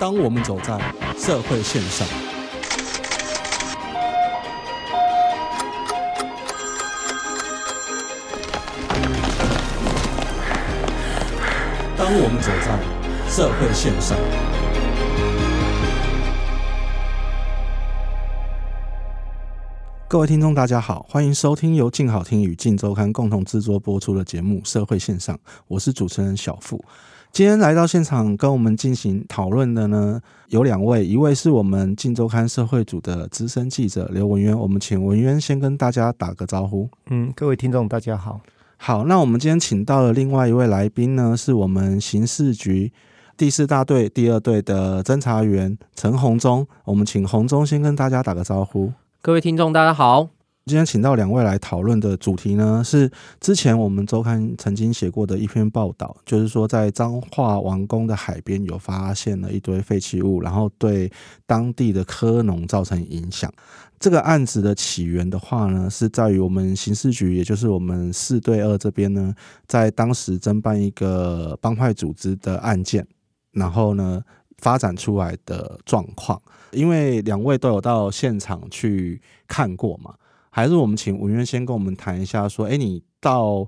当我们走在社会线上，当我们走在社会线上，各位听众，大家好，欢迎收听由静好听与静周刊共同制作播出的节目《社会线上》，我是主持人小富。今天来到现场跟我们进行讨论的呢，有两位，一位是我们镜周刊社会组的资深记者刘文渊，我们请文渊先跟大家打个招呼。嗯，各位听众大家好。好，那我们今天请到的另外一位来宾呢，是我们刑事局第四大队第二队的侦查员陈洪忠，我们请洪忠先跟大家打个招呼。各位听众大家好。今天请到两位来讨论的主题呢，是之前我们周刊曾经写过的一篇报道，就是说在彰化王宫的海边有发现了一堆废弃物，然后对当地的科农造成影响。这个案子的起源的话呢，是在于我们刑事局，也就是我们四对二这边呢，在当时侦办一个帮派组织的案件，然后呢发展出来的状况。因为两位都有到现场去看过嘛。还是我们请文渊先跟我们谈一下，说，哎，你到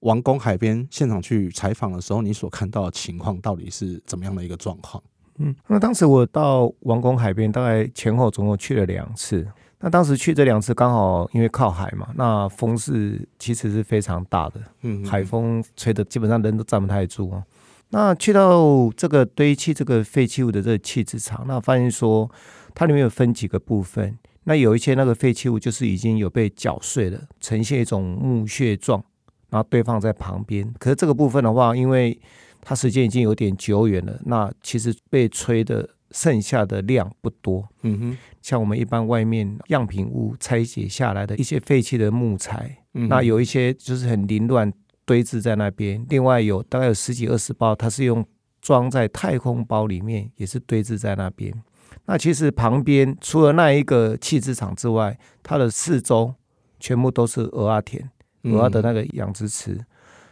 王宫海边现场去采访的时候，你所看到的情况到底是怎么样的一个状况？嗯，那当时我到王宫海边，大概前后总共去了两次。那当时去这两次刚好因为靠海嘛，那风是其实是非常大的，嗯，海风吹的基本上人都站不太住啊。那去到这个堆砌这个废弃物的这个弃置场，那发现说它里面有分几个部分。那有一些那个废弃物就是已经有被搅碎了，呈现一种木屑状，然后堆放在旁边。可是这个部分的话，因为它时间已经有点久远了，那其实被吹的剩下的量不多。嗯哼，像我们一般外面样品屋拆解下来的一些废弃的木材，嗯、那有一些就是很凌乱堆置在那边。另外有大概有十几二十包，它是用装在太空包里面，也是堆置在那边。那其实旁边除了那一个弃置场之外，它的四周全部都是鹅阿田、鹅阿的那个养殖池，嗯、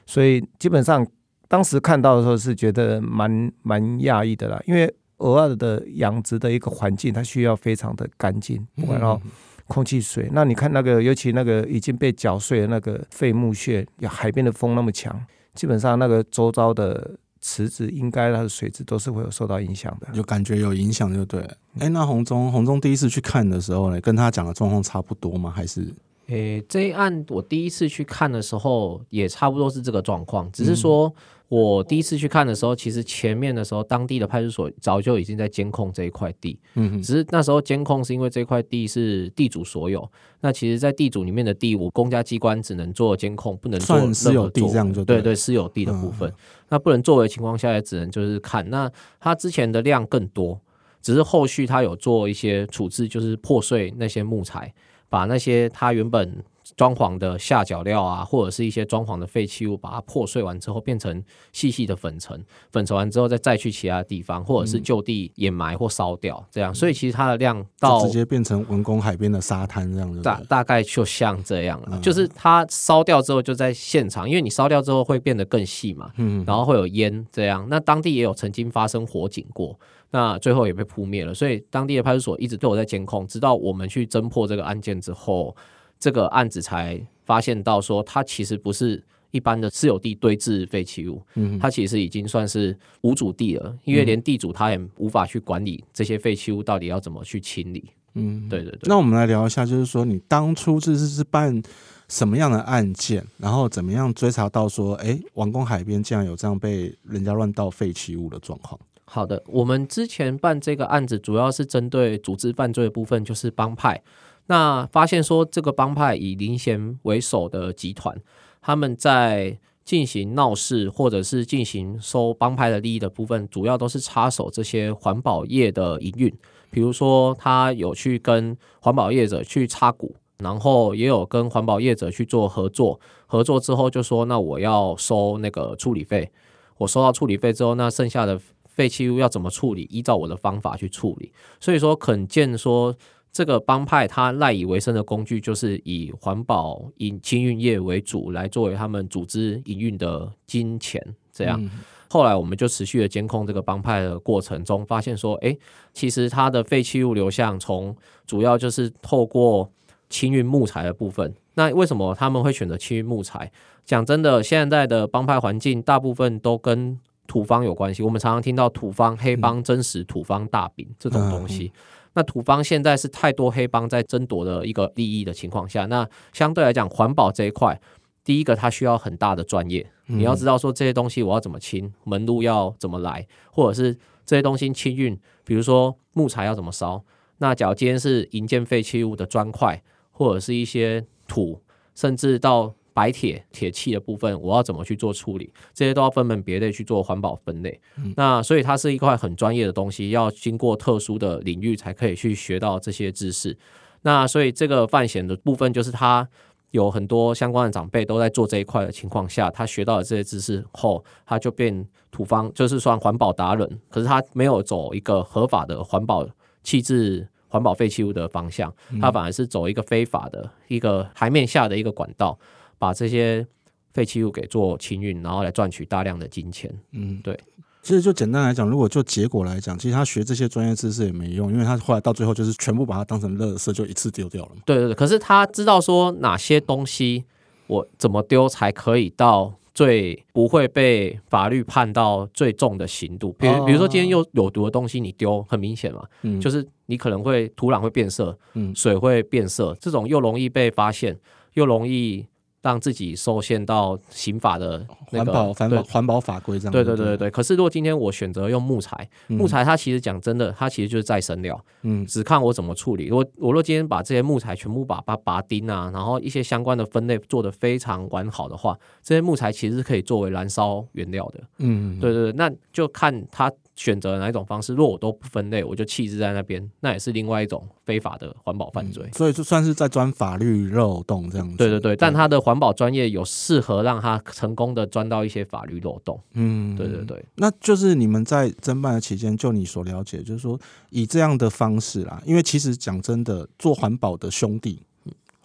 所以基本上当时看到的时候是觉得蛮蛮讶异的啦。因为鹅阿的养殖的一个环境，它需要非常的干净，不管然后空气、水。那你看那个，尤其那个已经被搅碎的那个废木屑，海边的风那么强，基本上那个周遭的。池子应该它的水质都是会有受到影响的，就感觉有影响就对了。哎、那红中红中第一次去看的时候呢，跟他讲的状况差不多吗？还是？诶、欸，这一案我第一次去看的时候也差不多是这个状况，只是说。嗯我第一次去看的时候，其实前面的时候，当地的派出所早就已经在监控这一块地。嗯哼，只是那时候监控是因为这块地是地主所有。那其实，在地主里面的地，我公家机关只能做监控，不能做私有地这样就对。对对，私有地的部分，嗯、那不能作为情况下，也只能就是看。那他之前的量更多，只是后续他有做一些处置，就是破碎那些木材，把那些他原本。装潢的下脚料啊，或者是一些装潢的废弃物，把它破碎完之后变成细细的粉尘，粉尘完之后再再去其他地方，或者是就地掩埋或烧掉，这样。所以其实它的量到直接变成王功海边的沙滩这样子。大大概就像这样了，就是它烧掉之后就在现场，因为你烧掉之后会变得更细嘛，嗯，然后会有烟这样。那当地也有曾经发生火警过，那最后也被扑灭了。所以当地的派出所一直对我在监控，直到我们去侦破这个案件之后。这个案子才发现到说，它其实不是一般的私有地堆置废弃物，嗯，它其实已经算是无主地了，因为连地主他也无法去管理这些废弃物到底要怎么去清理，嗯，对对对。那我们来聊一下，就是说你当初这是是办什么样的案件，然后怎么样追查到说，哎，王宫海边竟然有这样被人家乱倒废弃物的状况？好的，我们之前办这个案子主要是针对组织犯罪的部分，就是帮派。那发现说，这个帮派以林贤为首的集团，他们在进行闹事或者是进行收帮派的利益的部分，主要都是插手这些环保业的营运。比如说，他有去跟环保业者去插股，然后也有跟环保业者去做合作。合作之后就说，那我要收那个处理费。我收到处理费之后，那剩下的废弃物要怎么处理？依照我的方法去处理。所以说，可见说。这个帮派他赖以为生的工具，就是以环保营清运业为主，来作为他们组织营运的金钱。这样，嗯、后来我们就持续的监控这个帮派的过程中，发现说，哎，其实它的废弃物流向从主要就是透过清运木材的部分。那为什么他们会选择清运木材？讲真的，现在的帮派环境大部分都跟土方有关系。我们常常听到土方、黑帮、真实土方大饼这种东西。那土方现在是太多黑帮在争夺的一个利益的情况下，那相对来讲，环保这一块，第一个它需要很大的专业，你要知道说这些东西我要怎么清，门路要怎么来，或者是这些东西清运，比如说木材要怎么烧。那假如今天是营建废弃物的砖块，或者是一些土，甚至到白铁、铁器的部分，我要怎么去做处理？这些都要分门别类去做环保分类。嗯、那所以它是一块很专业的东西，要经过特殊的领域才可以去学到这些知识。那所以这个范险的部分，就是他有很多相关的长辈都在做这一块的情况下，他学到了这些知识后，他就变土方，就是算环保达人。可是他没有走一个合法的环保气质环保废弃物的方向，他反而是走一个非法的一个台面下的一个管道。把这些废弃物给做清运，然后来赚取大量的金钱。嗯，对。其实就简单来讲，如果就结果来讲，其实他学这些专业知识也没用，因为他后来到最后就是全部把它当成垃圾，就一次丢掉了。对对对。可是他知道说哪些东西我怎么丢才可以到最不会被法律判到最重的刑度。比如比如说今天又有毒的东西你丢，很明显嘛，嗯，就是你可能会土壤会变色，嗯，水会变色，这种又容易被发现，又容易。让自己受限到刑法的那个环保环保环保法规这样。对对对对对。可是如果今天我选择用木材，嗯、木材它其实讲真的，它其实就是再生料。嗯。只看我怎么处理。我我若今天把这些木材全部把把拔钉啊，然后一些相关的分类做得非常完好的话，这些木材其实是可以作为燃烧原料的。嗯。对对对，那就看它。选择哪一种方式？如果我都不分类，我就弃置在那边，那也是另外一种非法的环保犯罪。嗯、所以就算是在钻法律漏洞这样子。对对对，但他的环保专业有适合让他成功的钻到一些法律漏洞。嗯，对对对。那就是你们在侦办的期间，就你所了解，就是说以这样的方式啦，因为其实讲真的，做环保的兄弟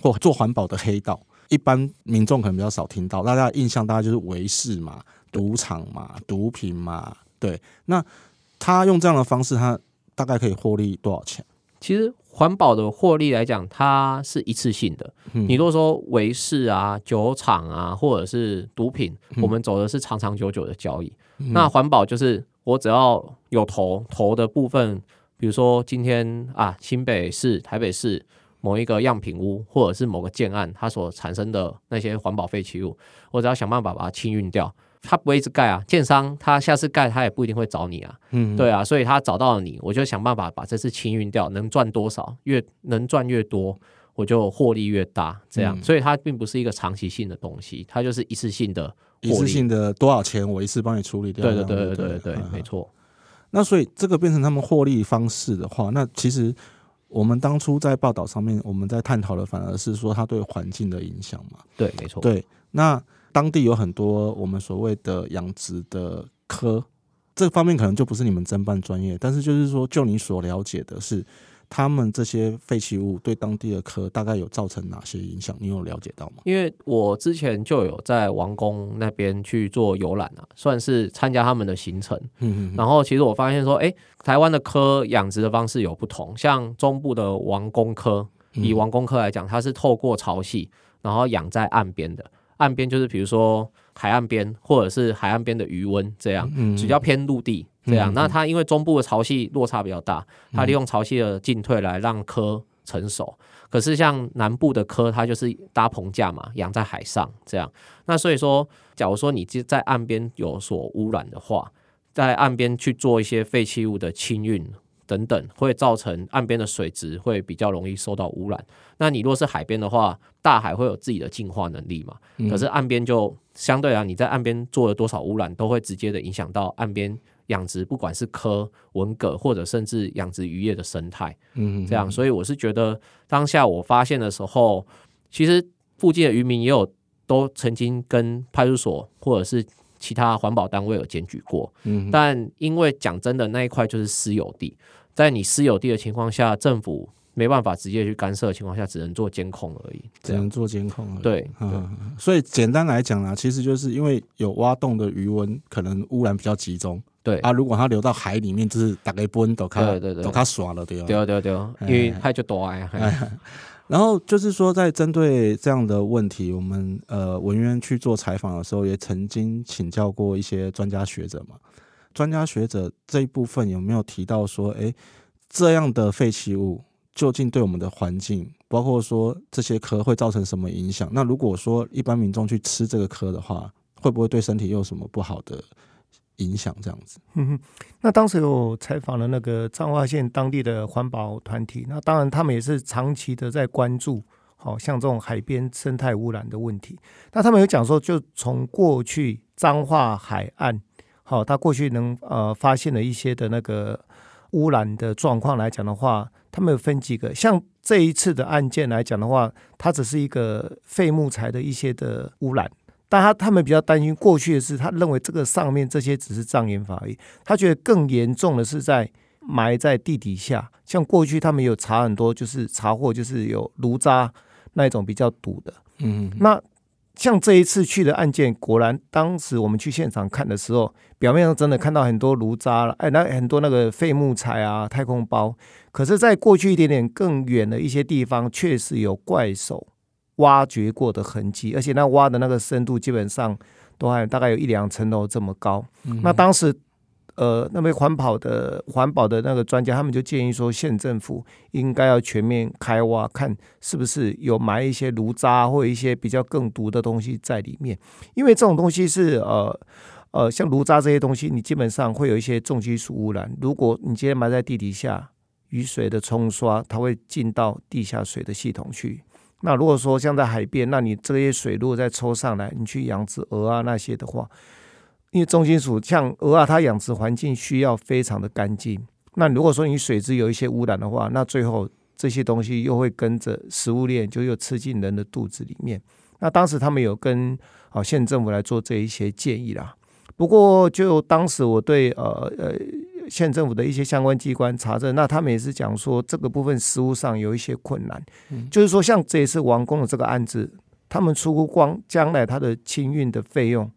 或做环保的黑道，一般民众可能比较少听到，大家的印象大概就是违誓嘛、赌场嘛、毒品嘛。对，那他用这样的方式，他大概可以获利多少钱？其实环保的获利来讲，它是一次性的。嗯、你如果说违誓啊、酒厂啊，或者是毒品，嗯、我们走的是长长久久的交易。嗯、那环保就是我只要有投投的部分，比如说今天啊，新北市、台北市某一个样品屋，或者是某个建案，它所产生的那些环保废弃物，我只要想办法把它清运掉。他不会一直盖啊，建商他下次盖他也不一定会找你啊，嗯，对啊，所以他找到了你，我就想办法把这次清运掉，能赚多少，越能赚越多，我就获利越大，这样，嗯、所以它并不是一个长期性的东西，它就是一次性的，一次性的多少钱我一次帮你处理掉，对对对对对对，嗯、没错。那所以这个变成他们获利方式的话，那其实我们当初在报道上面我们在探讨的反而是说它对环境的影响嘛，对，没错，对，那。当地有很多我们所谓的养殖的科，这方面可能就不是你们侦办专业，但是就是说，就你所了解的是，他们这些废弃物对当地的科大概有造成哪些影响？你有了解到吗？因为我之前就有在王宫那边去做游览啊，算是参加他们的行程。嗯嗯。然后其实我发现说，哎，台湾的科养殖的方式有不同，像中部的王宫科，以王宫科来讲，它是透过潮汐，然后养在岸边的。岸边就是比如说海岸边，或者是海岸边的余温这样，比较偏陆地这样。那它因为中部的潮汐落差比较大，它利用潮汐的进退来让科成熟。可是像南部的科，它就是搭棚架嘛，养在海上这样。那所以说，假如说你在岸边有所污染的话，在岸边去做一些废弃物的清运。等等，会造成岸边的水质会比较容易受到污染。那你若是海边的话，大海会有自己的净化能力嘛？嗯、可是岸边就相对啊，你在岸边做了多少污染，都会直接的影响到岸边养殖，不管是科、文蛤，或者甚至养殖渔业的生态。嗯，这样，所以我是觉得，当下我发现的时候，其实附近的渔民也有都曾经跟派出所或者是其他环保单位有检举过。嗯，但因为讲真的，那一块就是私有地。在你私有地的情况下，政府没办法直接去干涉的情况下，只能做监控而已。只能做监控而已。对，嗯，所以简单来讲呢，其实就是因为有挖洞的余温，可能污染比较集中。对啊，如果它流到海里面，就是大概不都看，对对对，都看爽了，对吧？对对对，因为它就多呀。然后就是说，在针对这样的问题，我们呃文渊去做采访的时候，也曾经请教过一些专家学者嘛。专家学者这一部分有没有提到说，哎，这样的废弃物究竟对我们的环境，包括说这些壳会造成什么影响？那如果说一般民众去吃这个壳的话，会不会对身体有什么不好的影响？这样子。嗯哼，那当时有采访了那个彰化县当地的环保团体，那当然他们也是长期的在关注，好像这种海边生态污染的问题。那他们有讲说，就从过去彰化海岸。好，他过去能呃发现了一些的那个污染的状况来讲的话，他们有分几个。像这一次的案件来讲的话，它只是一个废木材的一些的污染，但他他们比较担心过去的是，他认为这个上面这些只是障眼法而已。他觉得更严重的是在埋在地底下，像过去他们有查很多，就是查获就是有炉渣那一种比较堵的。嗯，那。像这一次去的案件，果然当时我们去现场看的时候，表面上真的看到很多炉渣了，哎，那很多那个废木材啊、太空包。可是，在过去一点点更远的一些地方，确实有怪手挖掘过的痕迹，而且那挖的那个深度基本上都还大概有一两层楼这么高。嗯、那当时。呃，那位环保的环保的那个专家，他们就建议说，县政府应该要全面开挖，看是不是有埋一些炉渣或一些比较更毒的东西在里面。因为这种东西是呃呃，像炉渣这些东西，你基本上会有一些重金属污染。如果你今天埋在地底下，雨水的冲刷，它会进到地下水的系统去。那如果说像在海边，那你这些水如果再抽上来，你去养殖鹅啊那些的话。因为重金属像鹅啊，它养殖环境需要非常的干净。那如果说你水质有一些污染的话，那最后这些东西又会跟着食物链，就又吃进人的肚子里面。那当时他们有跟啊县政府来做这一些建议啦。不过就当时我对呃呃县政府的一些相关机关查证，那他们也是讲说这个部分实务上有一些困难。嗯，就是说像这一次王工的这个案子，他们出光将来他的清运的费用。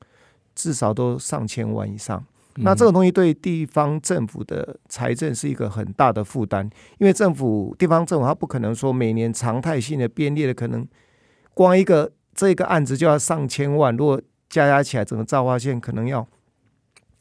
至少都上千万以上，那这个东西对地方政府的财政是一个很大的负担，因为政府地方政府它不可能说每年常态性的编列的，可能光一个这个案子就要上千万，如果加加起来，整个造化县可能要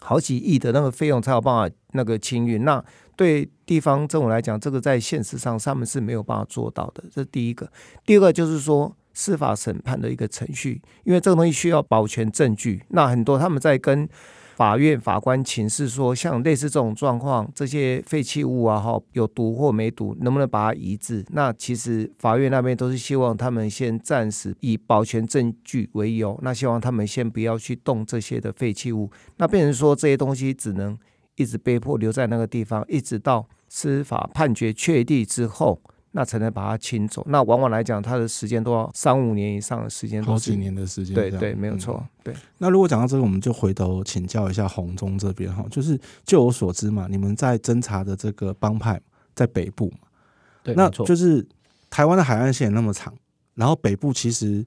好几亿的那个费用才有办法那个清运。那对地方政府来讲，这个在现实上他们是没有办法做到的。这是第一个，第二个就是说。司法审判的一个程序，因为这个东西需要保全证据。那很多他们在跟法院法官请示说，像类似这种状况，这些废弃物啊，哈，有毒或没毒，能不能把它移置？那其实法院那边都是希望他们先暂时以保全证据为由，那希望他们先不要去动这些的废弃物。那变成说这些东西只能一直被迫留在那个地方，一直到司法判决确定之后。那才能把它清走。那往往来讲，它的时间都要三五年以上的时间，好几年的时间。对对，没有错。嗯、对。那如果讲到这个，我们就回头请教一下洪忠这边哈，就是就我所知嘛，你们在侦查的这个帮派在北部嘛，对，那就是台湾的海岸线那么长，然后北部其实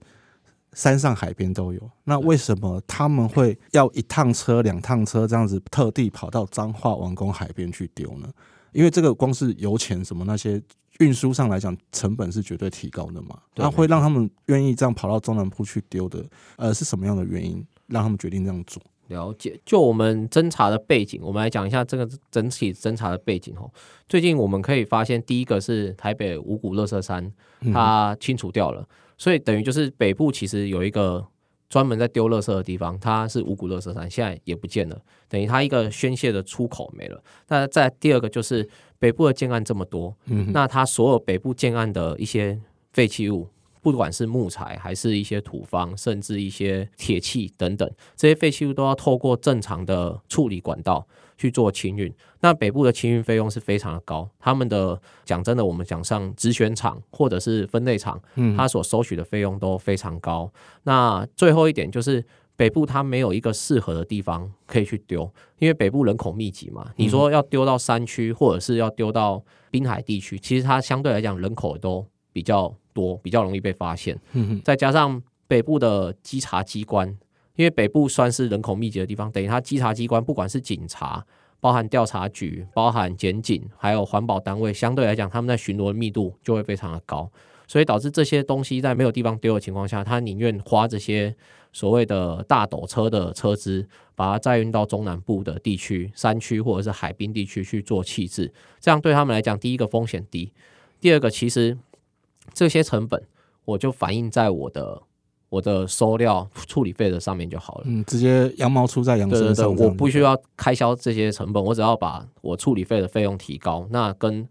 山上海边都有，那为什么他们会要一趟车、两趟车这样子特地跑到彰化王宫海边去丢呢？因为这个光是油钱什么那些。运输上来讲，成本是绝对提高的嘛？那会让他们愿意这样跑到中南部去丢的，呃，是什么样的原因让他们决定这样做？了解，就我们侦查的背景，我们来讲一下这个整体侦查的背景哦。最近我们可以发现，第一个是台北五股乐色山，它清除掉了，嗯、所以等于就是北部其实有一个专门在丢垃圾的地方，它是五谷垃圾山，现在也不见了，等于它一个宣泄的出口没了。那在第二个就是。北部的建案这么多，嗯、那它所有北部建案的一些废弃物，不管是木材，还是一些土方，甚至一些铁器等等，这些废弃物都要透过正常的处理管道去做清运。那北部的清运费用是非常的高，他们的讲真的，我们讲上直选厂或者是分类厂，它所收取的费用都非常高。嗯、那最后一点就是北部它没有一个适合的地方可以去丢，因为北部人口密集嘛。你说要丢到山区，或者是要丢到滨海地区，其实它相对来讲人口都比较多，比较容易被发现。再加上北部的稽查机关，因为北部算是人口密集的地方，等于它稽查机关不管是警察，包含调查局、包含检警，还有环保单位，相对来讲他们在巡逻的密度就会非常的高，所以导致这些东西在没有地方丢的情况下，他宁愿花这些。所谓的大斗车的车资，把它载运到中南部的地区、山区或者是海滨地区去做弃置，这样对他们来讲，第一个风险低，第二个其实这些成本我就反映在我的我的收料处理费的上面就好了。嗯，直接羊毛出在羊身上。对对对，我不需要开销这些成本，我只要把我处理费的费用提高，那跟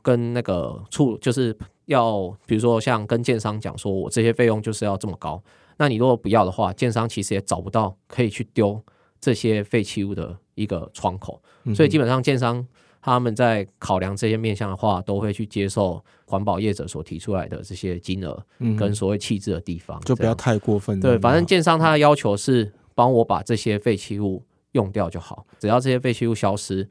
跟那个处就是要，比如说像跟建商讲说，我这些费用就是要这么高。那你如果不要的话，建商其实也找不到可以去丢这些废弃物的一个窗口，所以基本上建商他们在考量这些面向的话，都会去接受环保业者所提出来的这些金额跟所谓弃置的地方，就不要太过分。对，反正建商他的要求是帮我把这些废弃物用掉就好，只要这些废弃物消失。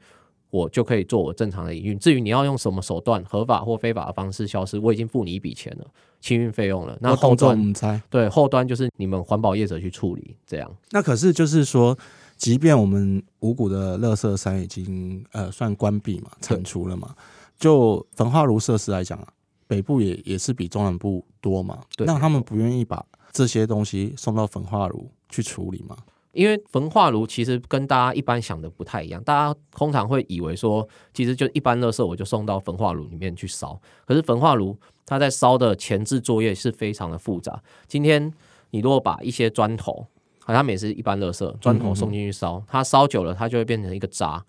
我就可以做我正常的营运。至于你要用什么手段，合法或非法的方式消失，我已经付你一笔钱了，清运费用了。那后端对后端就是你们环保业者去处理这样。那可是就是说，即便我们五股的乐色山已经呃算关闭嘛，铲除了嘛，就焚化炉设施来讲啊，北部也也是比中南部多嘛。对，那他们不愿意把这些东西送到焚化炉去处理吗？因为焚化炉其实跟大家一般想的不太一样，大家通常会以为说，其实就一般垃圾我就送到焚化炉里面去烧。可是焚化炉它在烧的前置作业是非常的复杂。今天你如果把一些砖头，它们也是一般垃圾，砖头送进去烧，它烧久了它就会变成一个渣。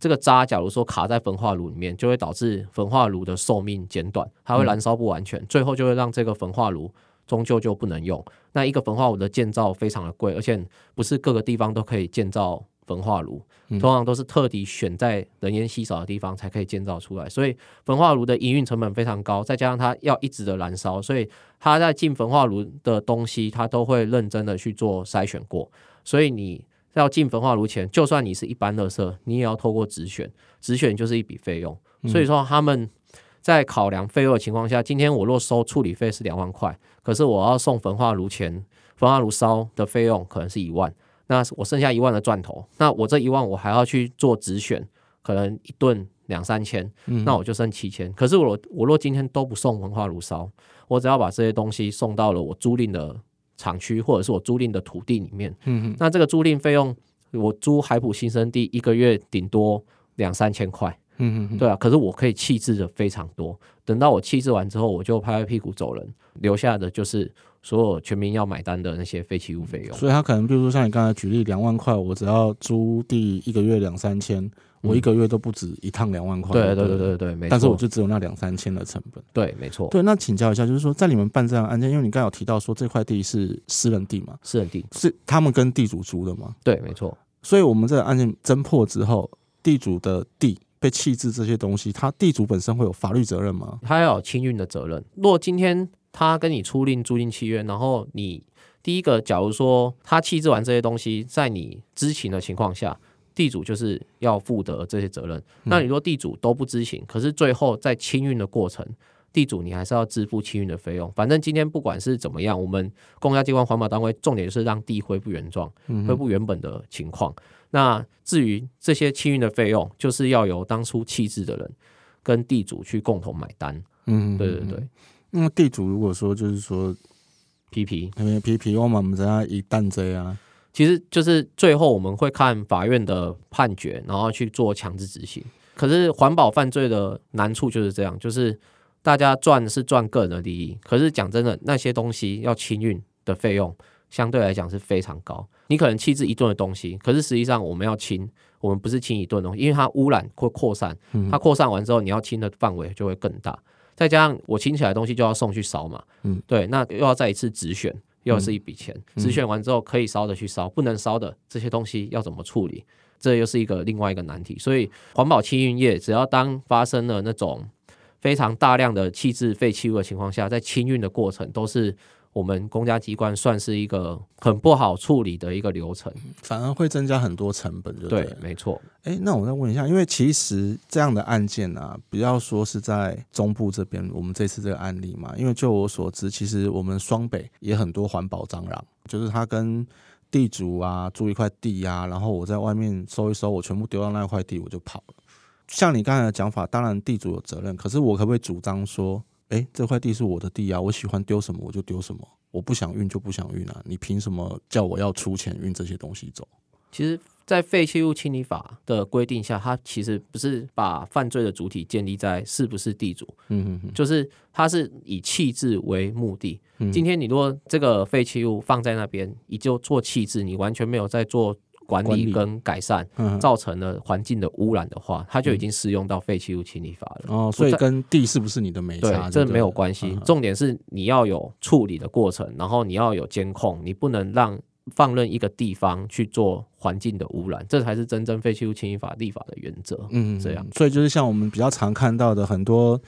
这个渣假如说卡在焚化炉里面，就会导致焚化炉的寿命减短，它会燃烧不完全，最后就会让这个焚化炉。终究就不能用。那一个焚化炉的建造非常的贵，而且不是各个地方都可以建造焚化炉，通常都是特地选在人烟稀少的地方才可以建造出来。所以焚化炉的营运成本非常高，再加上它要一直的燃烧，所以它在进焚化炉的东西，它都会认真的去做筛选过。所以你要进焚化炉前，就算你是一般垃圾，你也要透过直选，直选就是一笔费用。所以说他们。在考量费用的情况下，今天我若收处理费是两万块，可是我要送焚化炉前，焚化炉烧的费用可能是一万，那我剩下一万的赚头，那我这一万我还要去做直选，可能一顿两三千，那我就剩七千。可是我我若今天都不送文化炉烧，我只要把这些东西送到了我租赁的厂区或者是我租赁的土地里面，那这个租赁费用我租海普新生地一个月顶多两三千块。嗯嗯，对啊，可是我可以弃置的非常多，等到我弃置完之后，我就拍拍屁股走人，留下的就是所有全民要买单的那些废弃物费用。所以他可能，比如说像你刚才举例，两万块，我只要租地一个月两三千，我一个月都不止一趟两万块。对对对对对，没错。但是我就只有那两三千的成本。对，没错。对，那请教一下，就是说在你们办这样案件，因为你刚才有提到说这块地是私人地嘛？私人地是他们跟地主租的吗？对，没错。所以我们这个案件侦破之后，地主的地。被弃置这些东西，他地主本身会有法律责任吗？他要有清运的责任。如果今天他跟你出令租赁契约，然后你第一个，假如说他弃置完这些东西，在你知情的情况下，地主就是要负得这些责任。那你说地主都不知情，可是最后在清运的过程，地主你还是要支付清运的费用。反正今天不管是怎么样，我们公家机关环保单位重点就是让地恢复原状，恢复原本的情况。那至于这些清运的费用，就是要由当初弃置的人跟地主去共同买单。嗯，对对对。那地主如果说就是说批评，因为批评我们我们家一旦这样，其实就是最后我们会看法院的判决，然后去做强制执行。可是环保犯罪的难处就是这样，就是大家赚是赚个人的利益，可是讲真的，那些东西要清运的费用。相对来讲是非常高，你可能弃置一吨的东西，可是实际上我们要清，我们不是清一吨东西，因为它污染会扩散，它扩散完之后，你要清的范围就会更大，再加上我清起来的东西就要送去烧嘛，嗯，对，那又要再一次直选，又是一笔钱，直选完之后可以烧的去烧，不能烧的这些东西要怎么处理，这又是一个另外一个难题，所以环保清运业只要当发生了那种非常大量的弃置废弃物的情况下，在清运的过程都是。我们公家机关算是一个很不好处理的一个流程，反而会增加很多成本就对，对，没错。哎、欸，那我再问一下，因为其实这样的案件啊，不要说是在中部这边，我们这次这个案例嘛，因为就我所知，其实我们双北也很多环保蟑螂，就是它跟地主啊租一块地啊，然后我在外面收一收，我全部丢到那块地，我就跑了。像你刚才的讲法，当然地主有责任，可是我可不可以主张说？哎，这块地是我的地啊，我喜欢丢什么我就丢什么，我不想运就不想运啊，你凭什么叫我要出钱运这些东西走？其实，在废弃物清理法的规定下，它其实不是把犯罪的主体建立在是不是地主，嗯哼哼，就是它是以弃置为目的。嗯、今天你如果这个废弃物放在那边，你就做弃置，你完全没有在做。管理跟改善造成了环境的污染的话，它就已经适用到废弃物清理法了。哦，所以跟地是不是你的没差？对，这没有关系。重点是你要有处理的过程，然后你要有监控，你不能让放任一个地方去做环境的污染，这才是真正废弃物清理法立法的原则。嗯，这样。所以就是像我们比较常看到的很多。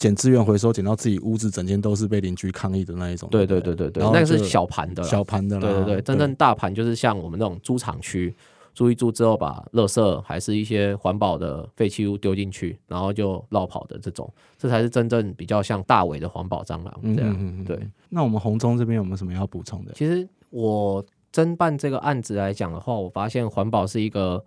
捡资源回收，捡到自己屋子，整间都是被邻居抗议的那一种。对对对对对，那个是小盘的，小盘的。对对对，真正大盘就是像我们那种猪厂区，租一租之后把垃圾还是一些环保的废弃物丢进去，然后就绕跑的这种，这才是真正比较像大尾的环保蟑螂这样。嗯、对，那我们红中这边有没有什么要补充的？其实我侦办这个案子来讲的话，我发现环保是一个。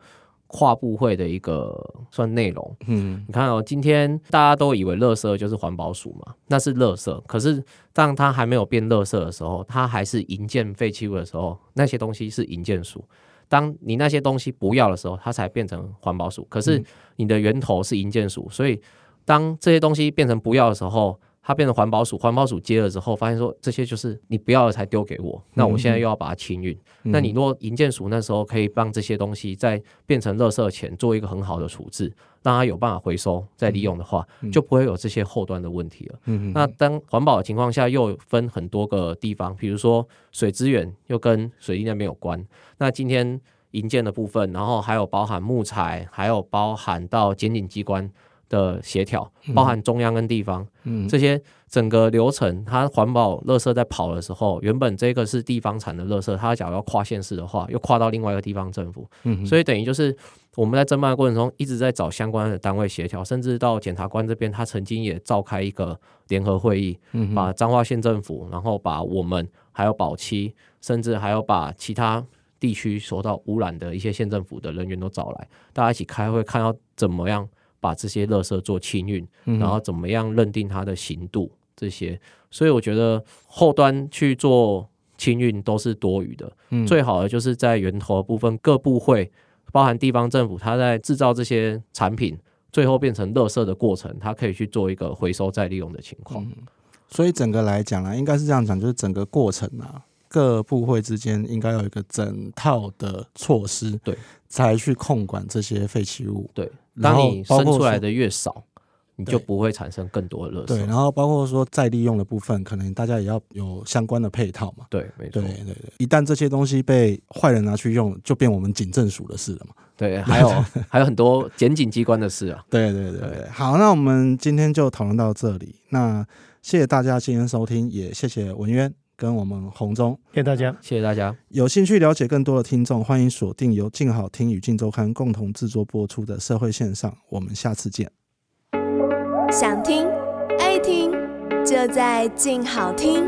跨部会的一个算内容，嗯，你看哦，今天大家都以为垃圾就是环保署嘛，那是垃圾。可是当它还没有变垃圾的时候，它还是营建废弃物的时候，那些东西是营建署。当你那些东西不要的时候，它才变成环保署。可是你的源头是营建署，所以当这些东西变成不要的时候，它变成环保署，环保署接了之后，发现说这些就是你不要了才丢给我，那我现在又要把它清运。嗯、那你如果营建署那时候可以帮这些东西在变成垃圾前做一个很好的处置，让它有办法回收再利用的话，嗯、就不会有这些后端的问题了。嗯、那当环保的情况下，又分很多个地方，比如说水资源又跟水利那边有关。那今天营建的部分，然后还有包含木材，还有包含到检警机关。的协调，包含中央跟地方，嗯，这些整个流程，它环保垃圾在跑的时候，原本这个是地方产的垃圾，它假如要跨县市的话，又跨到另外一个地方政府，嗯，所以等于就是我们在侦办的过程中一直在找相关的单位协调，甚至到检察官这边，他曾经也召开一个联合会议，嗯，把彰化县政府，然后把我们还有保期，甚至还有把其他地区受到污染的一些县政府的人员都找来，大家一起开会，看要怎么样。把这些垃圾做清运，然后怎么样认定它的刑度这些，所以我觉得后端去做清运都是多余的。最好的就是在源头的部分，各部会包含地方政府，它在制造这些产品，最后变成垃圾的过程，它可以去做一个回收再利用的情况。所以整个来讲呢，应该是这样讲，就是整个过程啊。各部会之间应该有一个整套的措施，对，才去控管这些废弃物。对，当你生出来的越少，你就不会产生更多的垃圾。对，然后包括说再利用的部分，可能大家也要有相关的配套嘛。对，没错。对对对，一旦这些东西被坏人拿去用，就变我们警政署的事了嘛。对，还有还有很多检警机关的事啊。对对对对，好，那我们今天就讨论到这里。那谢谢大家今天收听，也谢谢文渊。跟我们红中，谢谢大家，谢谢大家。有兴趣了解更多的听众，欢迎锁定由静好听与静周刊共同制作播出的社会线上。我们下次见。想听爱听，就在静好听。